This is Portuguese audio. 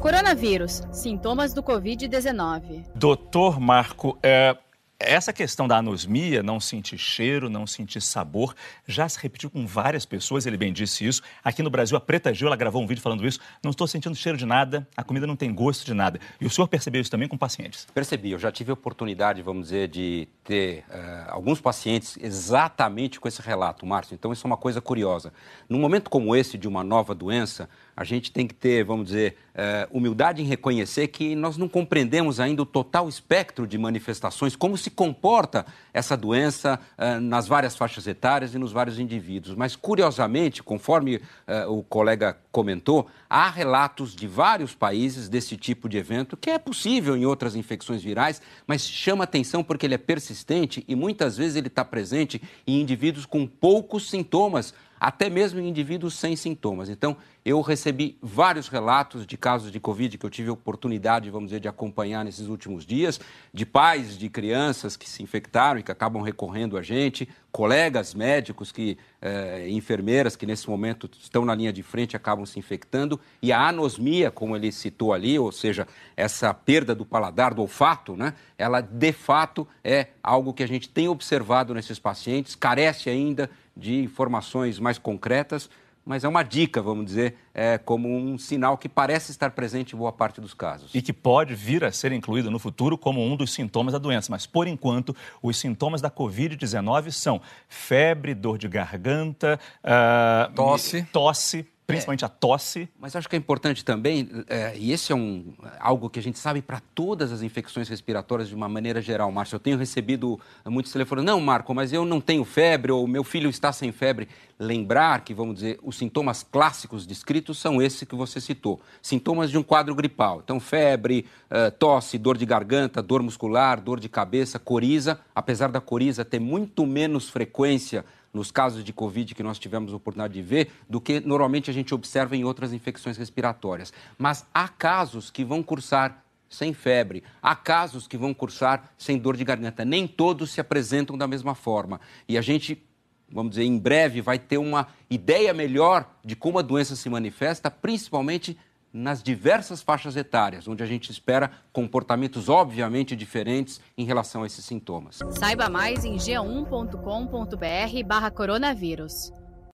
Coronavírus, sintomas do Covid-19. Doutor Marco, é, essa questão da anosmia, não sentir cheiro, não sentir sabor, já se repetiu com várias pessoas, ele bem disse isso. Aqui no Brasil, a Preta Gil, ela gravou um vídeo falando isso. Não estou sentindo cheiro de nada, a comida não tem gosto de nada. E o senhor percebeu isso também com pacientes? Percebi, eu já tive a oportunidade, vamos dizer, de ter uh, alguns pacientes exatamente com esse relato, Márcio. Então, isso é uma coisa curiosa. Num momento como esse de uma nova doença, a gente tem que ter, vamos dizer, uh, humildade em reconhecer que nós não compreendemos ainda o total espectro de manifestações, como se comporta essa doença uh, nas várias faixas etárias e nos vários indivíduos. Mas, curiosamente, conforme uh, o colega comentou, há relatos de vários países desse tipo de evento, que é possível em outras infecções virais, mas chama atenção porque ele é persistente e muitas vezes ele está presente em indivíduos com poucos sintomas até mesmo em indivíduos sem sintomas. Então, eu recebi vários relatos de casos de Covid que eu tive oportunidade, vamos dizer, de acompanhar nesses últimos dias, de pais de crianças que se infectaram e que acabam recorrendo a gente, colegas médicos, que, eh, enfermeiras que nesse momento estão na linha de frente acabam se infectando, e a anosmia, como ele citou ali, ou seja, essa perda do paladar, do olfato, né, ela de fato é algo que a gente tem observado nesses pacientes, carece ainda de informações mais concretas, mas é uma dica, vamos dizer, é, como um sinal que parece estar presente em boa parte dos casos. E que pode vir a ser incluído no futuro como um dos sintomas da doença. Mas, por enquanto, os sintomas da Covid-19 são febre, dor de garganta, uh, tosse, tosse principalmente é, a tosse. Mas acho que é importante também, é, e esse é um, algo que a gente sabe para todas as infecções respiratórias de uma maneira geral, Márcio. Eu tenho recebido muitos telefones, não, Marco, mas eu não tenho febre, ou meu filho está sem febre. Lembrar que, vamos dizer, os sintomas clássicos descritos são esses que você citou. Sintomas de um quadro gripal. Então, febre, uh, tosse, dor de garganta, dor muscular, dor de cabeça, coriza. Apesar da coriza ter muito menos frequência nos casos de Covid que nós tivemos a oportunidade de ver, do que normalmente a gente observa em outras infecções respiratórias. Mas há casos que vão cursar sem febre. Há casos que vão cursar sem dor de garganta. Nem todos se apresentam da mesma forma. E a gente, vamos dizer, em breve vai ter uma ideia melhor de como a doença se manifesta, principalmente nas diversas faixas etárias, onde a gente espera comportamentos obviamente diferentes em relação a esses sintomas. Saiba mais em g1.com.br/coronavírus.